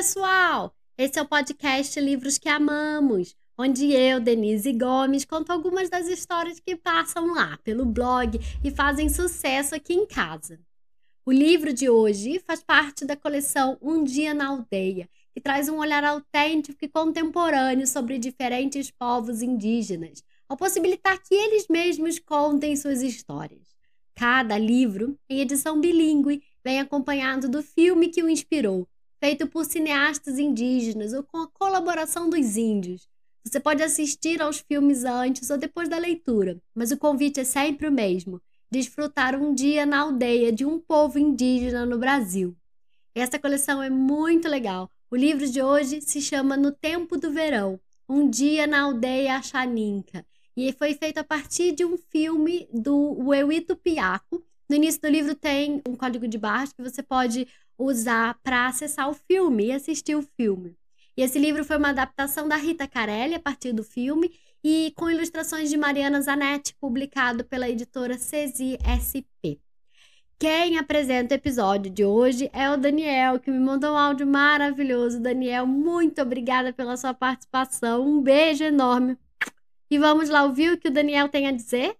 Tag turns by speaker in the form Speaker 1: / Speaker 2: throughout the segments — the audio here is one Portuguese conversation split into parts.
Speaker 1: pessoal! Esse é o podcast Livros que Amamos, onde eu, Denise Gomes, conto algumas das histórias que passam lá pelo blog e fazem sucesso aqui em casa. O livro de hoje faz parte da coleção Um Dia na Aldeia, que traz um olhar autêntico e contemporâneo sobre diferentes povos indígenas, ao possibilitar que eles mesmos contem suas histórias. Cada livro, em edição bilíngue, vem acompanhado do filme que o inspirou, feito por cineastas indígenas ou com a colaboração dos índios. Você pode assistir aos filmes antes ou depois da leitura, mas o convite é sempre o mesmo: desfrutar um dia na aldeia de um povo indígena no Brasil. Essa coleção é muito legal. O livro de hoje se chama No Tempo do Verão Um Dia na Aldeia Axaninca e foi feito a partir de um filme do Ueuito Piaco. No início do livro tem um código de barras que você pode usar para acessar o filme e assistir o filme. E esse livro foi uma adaptação da Rita Carelli a partir do filme e com ilustrações de Mariana Zanetti, publicado pela editora Cesi SP. Quem apresenta o episódio de hoje é o Daniel, que me mandou um áudio maravilhoso. Daniel, muito obrigada pela sua participação. Um beijo enorme. E vamos lá ouvir o que o Daniel tem a dizer?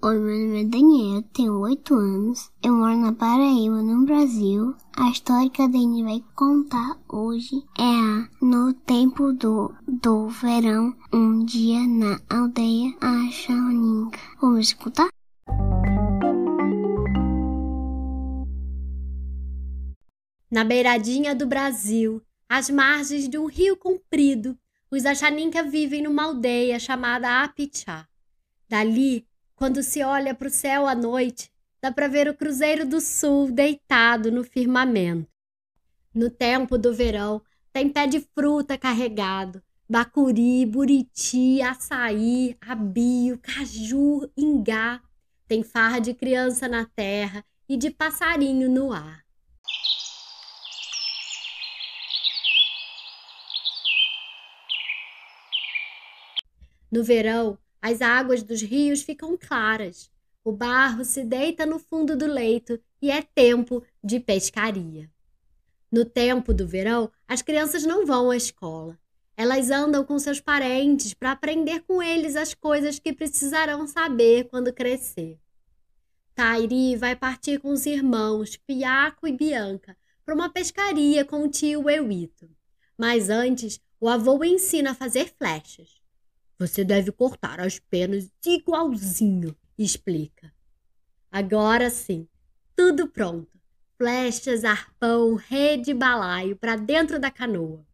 Speaker 2: Oi, meu nome é Daniel, tenho 8 anos, eu moro na Paraíba, no Brasil. A história que a Dani vai contar hoje é a No Tempo do, do Verão, um dia na aldeia Achaninga. Vamos escutar?
Speaker 1: Na beiradinha do Brasil, às margens de um rio comprido, os Achaninka vivem numa aldeia chamada Apichá. Dali quando se olha para o céu à noite, dá para ver o Cruzeiro do Sul deitado no firmamento. No tempo do verão, tem pé de fruta carregado, bacuri, buriti, açaí, abio, caju, ingá. Tem farra de criança na terra e de passarinho no ar. No verão, as águas dos rios ficam claras, o barro se deita no fundo do leito e é tempo de pescaria. No tempo do verão, as crianças não vão à escola. Elas andam com seus parentes para aprender com eles as coisas que precisarão saber quando crescer. Tairi vai partir com os irmãos Piaco e Bianca para uma pescaria com o tio Euito. Mas antes, o avô ensina a fazer flechas. Você deve cortar as penas igualzinho, explica. Agora sim, tudo pronto. Flechas, arpão, rede e balaio para dentro da canoa.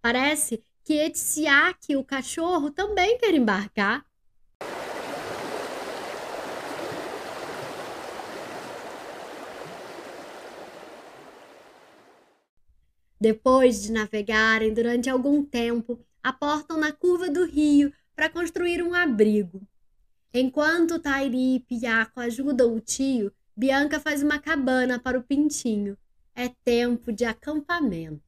Speaker 1: Parece que Etsiak, o cachorro, também quer embarcar. Depois de navegarem durante algum tempo, aportam na curva do rio para construir um abrigo. Enquanto Tairi e Piaco ajudam o tio, Bianca faz uma cabana para o pintinho. É tempo de acampamento.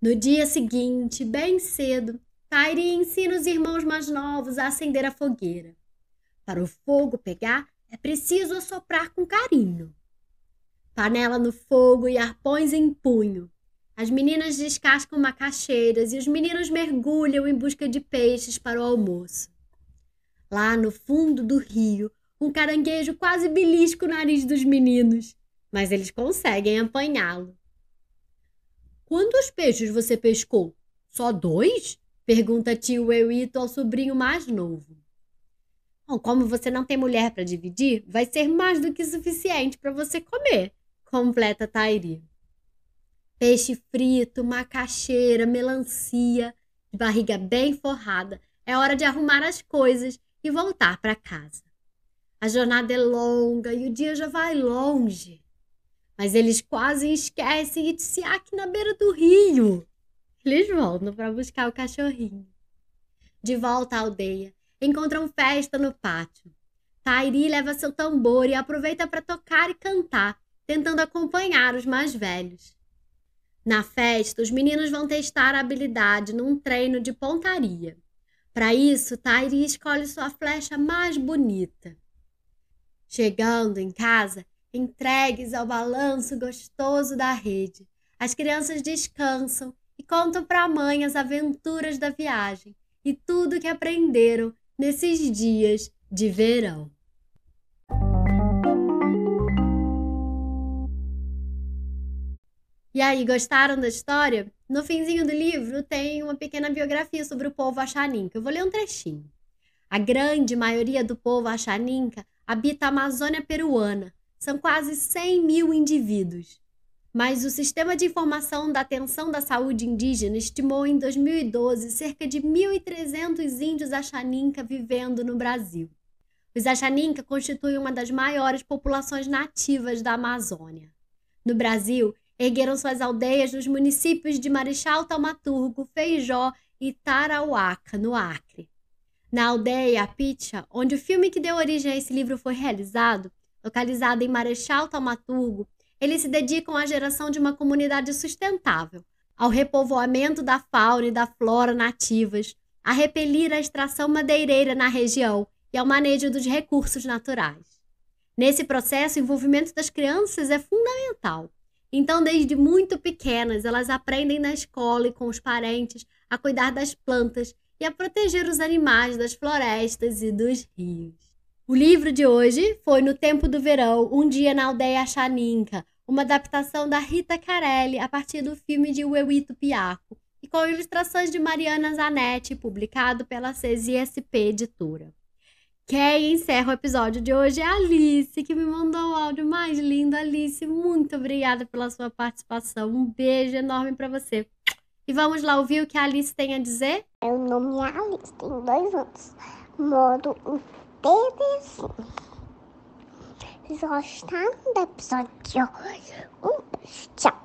Speaker 1: No dia seguinte, bem cedo, Tairi ensina os irmãos mais novos a acender a fogueira. Para o fogo pegar, é preciso assoprar com carinho panela no fogo e arpões em punho. As meninas descascam macaxeiras e os meninos mergulham em busca de peixes para o almoço. Lá no fundo do rio, um caranguejo quase belisca o nariz dos meninos, mas eles conseguem apanhá-lo. Quantos peixes você pescou? Só dois? Pergunta tio Euito ao sobrinho mais novo. Bom, como você não tem mulher para dividir, vai ser mais do que suficiente para você comer, completa Tairi. Peixe frito, macaxeira, melancia, de barriga bem forrada. É hora de arrumar as coisas e voltar para casa. A jornada é longa e o dia já vai longe. Mas eles quase esquecem Itziak na beira do rio. Eles voltam para buscar o cachorrinho. De volta à aldeia, encontram festa no pátio. Tairi leva seu tambor e aproveita para tocar e cantar, tentando acompanhar os mais velhos. Na festa, os meninos vão testar a habilidade num treino de pontaria. Para isso, Tairi escolhe sua flecha mais bonita. Chegando em casa, entregues ao balanço gostoso da rede, as crianças descansam e contam para a mãe as aventuras da viagem e tudo que aprenderam nesses dias de verão. E aí, gostaram da história? No finzinho do livro tem uma pequena biografia sobre o povo Axaninca. Eu vou ler um trechinho. A grande maioria do povo Axaninca habita a Amazônia peruana. São quase 100 mil indivíduos. Mas o Sistema de Informação da Atenção da Saúde Indígena estimou em 2012 cerca de 1.300 índios Axaninca vivendo no Brasil. Os Axaninca constituem uma das maiores populações nativas da Amazônia. No Brasil, Ergueram suas aldeias nos municípios de Marechal Taumaturgo, Feijó e Tarauaca, no Acre. Na aldeia Apicha, onde o filme que deu origem a esse livro foi realizado, localizado em Marechal Taumaturgo, eles se dedicam à geração de uma comunidade sustentável, ao repovoamento da fauna e da flora nativas, a repelir a extração madeireira na região e ao manejo dos recursos naturais. Nesse processo, o envolvimento das crianças é fundamental. Então, desde muito pequenas, elas aprendem na escola e com os parentes a cuidar das plantas e a proteger os animais das florestas e dos rios. O livro de hoje foi No Tempo do Verão, Um Dia na Aldeia Xaninca, uma adaptação da Rita Carelli a partir do filme de Ueuito Piaco e com ilustrações de Mariana Zanetti, publicado pela CSP Editora. Quem encerra o episódio de hoje é a Alice, que me mandou o áudio mais lindo. Alice, muito obrigada pela sua participação. Um beijo enorme para você. E vamos lá ouvir o que a Alice tem a dizer?
Speaker 2: Meu nome é Alice, tenho dois anos. Moro em Terezinha. Vocês gostaram do episódio de hoje? Um beijo, tchau.